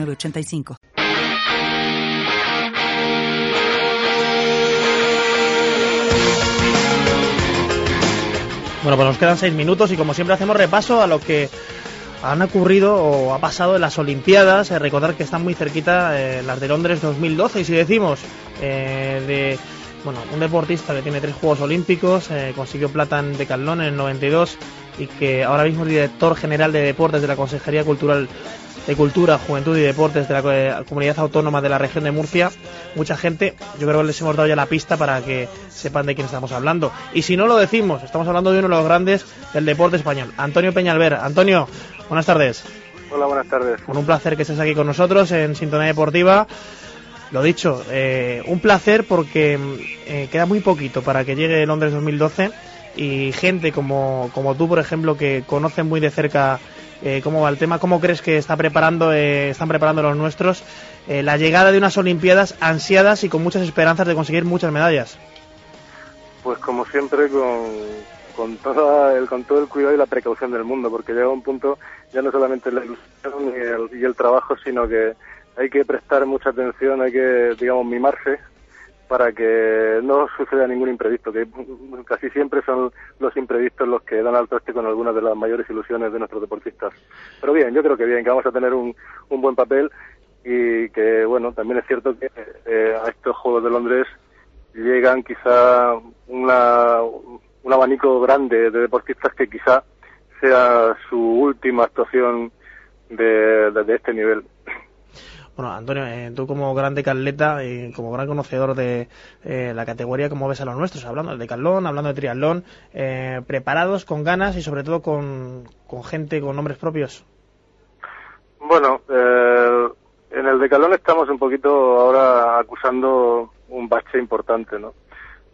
85 Bueno, pues nos quedan seis minutos y como siempre hacemos repaso a lo que han ocurrido o ha pasado en las Olimpiadas. Eh, recordar que están muy cerquita eh, las de Londres 2012 y si decimos eh, de bueno, un deportista que tiene tres Juegos Olímpicos, consiguió plata en decathlon en el 92 y que ahora mismo es director general de deportes de la Consejería Cultural de Cultura, Juventud y Deportes de la eh, Comunidad Autónoma de la región de Murcia, mucha gente, yo creo que les hemos dado ya la pista para que sepan de quién estamos hablando. Y si no lo decimos, estamos hablando de uno de los grandes del deporte español, Antonio Peñalver. Antonio, buenas tardes. Hola, buenas tardes. Con un placer que estés aquí con nosotros en Sintonía Deportiva. Lo dicho, eh, un placer porque eh, queda muy poquito para que llegue Londres 2012 y gente como, como tú, por ejemplo, que conocen muy de cerca eh, cómo va el tema, cómo crees que está preparando, eh, están preparando los nuestros eh, la llegada de unas Olimpiadas ansiadas y con muchas esperanzas de conseguir muchas medallas. Pues como siempre con, con, toda el, con todo el cuidado y la precaución del mundo, porque llega un punto ya no solamente la ilusión y el, y el trabajo, sino que hay que prestar mucha atención, hay que, digamos, mimarse para que no suceda ningún imprevisto, que casi siempre son los imprevistos los que dan al traste con algunas de las mayores ilusiones de nuestros deportistas. Pero bien, yo creo que bien, que vamos a tener un, un buen papel y que, bueno, también es cierto que eh, a estos Juegos de Londres llegan quizá una, un abanico grande de deportistas que quizá sea su última actuación de, de este nivel. Bueno, Antonio, eh, tú como gran decaleta y como gran conocedor de eh, la categoría, ¿cómo ves a los nuestros? Hablando de decalón, hablando de triatlón, eh, preparados, con ganas y sobre todo con, gente con nombres propios. Bueno, en el decalón estamos un poquito ahora acusando un bache importante, ¿no?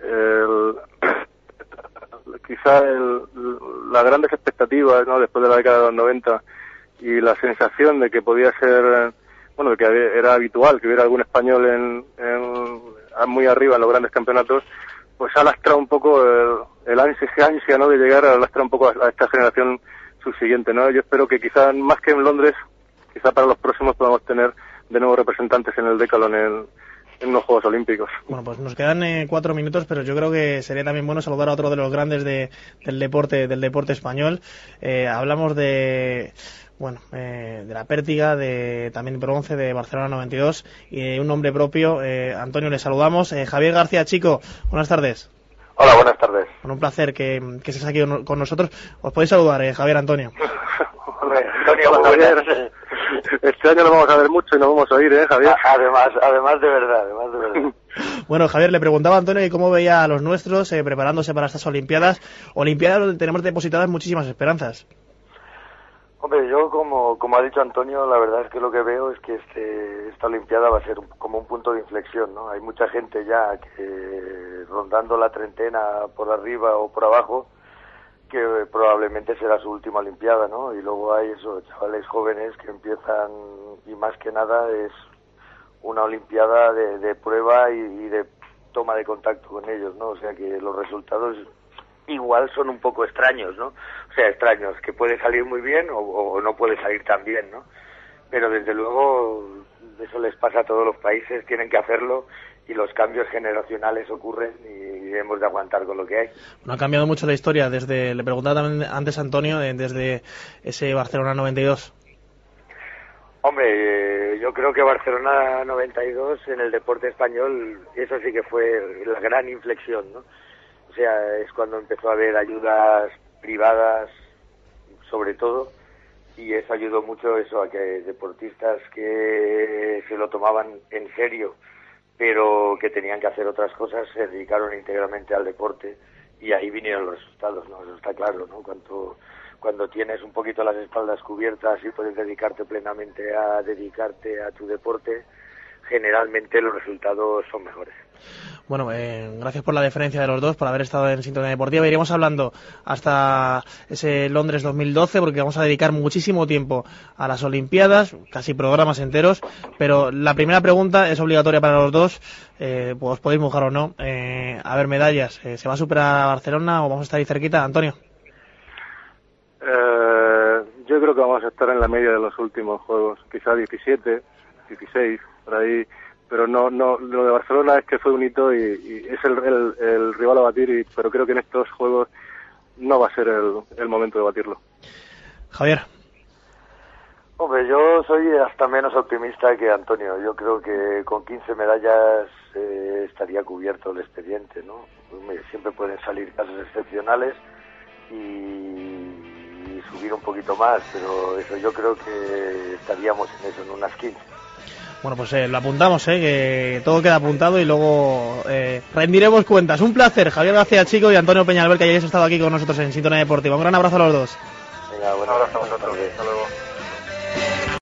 quizá el, las grandes expectativas, ¿no? Después de la década de los 90 y la sensación de que podía ser bueno, que era habitual que hubiera algún español en, muy arriba en los grandes campeonatos, pues ha lastrado un poco el, el ansia, ansia, ¿no? De llegar a lastrar un poco a, esta generación subsiguiente, ¿no? Yo espero que quizá más que en Londres, quizá para los próximos podamos tener de nuevo representantes en el Decalón en, en los Juegos Olímpicos. Bueno, pues nos quedan eh, cuatro minutos, pero yo creo que sería también bueno saludar a otro de los grandes de, del deporte del deporte español. Eh, hablamos de bueno, eh, de la Pértiga, de también bronce de Barcelona 92 y un nombre propio. Eh, Antonio, le saludamos. Eh, Javier García Chico, buenas tardes. Hola, buenas tardes. Bueno, un placer que, que estés aquí con nosotros. Os podéis saludar, Javier Antonio. Antonio, Javier. Este año lo vamos a ver mucho y nos vamos a oír, ¿eh, Javier? Además, además de verdad, además de verdad. Bueno, Javier, le preguntaba a Antonio cómo veía a los nuestros preparándose para estas Olimpiadas. Olimpiadas donde tenemos depositadas muchísimas esperanzas. Hombre, yo como, como ha dicho Antonio, la verdad es que lo que veo es que este, esta Olimpiada va a ser como un punto de inflexión, ¿no? Hay mucha gente ya que rondando la treintena por arriba o por abajo, que probablemente será su última Olimpiada, ¿no? Y luego hay esos chavales jóvenes que empiezan, y más que nada es una Olimpiada de, de prueba y, y de toma de contacto con ellos, ¿no? O sea que los resultados igual son un poco extraños, ¿no? O sea, extraños, que puede salir muy bien o, no puede salir tan bien, ¿no? Pero desde luego eso les pasa a todos los países, tienen que hacerlo y los cambios generacionales ocurren y debemos de aguantar con lo que hay. Bueno, ha cambiado mucho la historia desde, le preguntaba también antes Antonio, desde ese Barcelona 92. Hombre, eh, yo creo que Barcelona 92 en el deporte español, eso sí que fue la gran inflexión, ¿no? O sea, es cuando empezó a haber ayudas privadas, sobre todo, y eso ayudó mucho eso a que deportistas que se lo tomaban en serio, pero que tenían que hacer otras cosas, se dedicaron íntegramente al deporte y ahí vinieron los resultados, ¿no? Eso está claro, ¿no? Cuanto, cuando tienes un poquito las espaldas cubiertas y puedes dedicarte plenamente a dedicarte a tu deporte, generalmente los resultados son mejores. Bueno, eh, gracias por la deferencia de los dos, por haber estado en Sintonía Deportiva. Iremos hablando hasta ese Londres 2012, porque vamos a dedicar muchísimo tiempo a las Olimpiadas, casi programas enteros. Pero la primera pregunta es obligatoria para los dos, eh, pues podéis mojar o no. Eh, a ver, medallas, ¿se va a superar a Barcelona o vamos a estar ahí cerquita? Antonio. yo creo que vamos a estar en la media de los últimos juegos, quizá 17, 16, por ahí pero no, no, lo de Barcelona es que fue un hito y, es el, el, rival a batir, pero creo que en estos juegos no va a ser el, momento de batirlo. Javier. Hombre, yo soy hasta menos optimista que Antonio. Yo creo que con 15 medallas eh, estaría cubierto el expediente, ¿no? Siempre pueden salir casos excepcionales y, y subir un poquito más, pero eso yo creo que estaríamos en eso, en unas 15. Bueno, pues eh, lo apuntamos, eh, que todo queda apuntado y luego eh, rendiremos cuentas. Un placer, Javier García Chico y Antonio Peñalver, que hayáis estado aquí con nosotros en Sintonía Deportiva. Un gran abrazo a los dos. Venga, buen abrazo a vosotros. Hasta luego.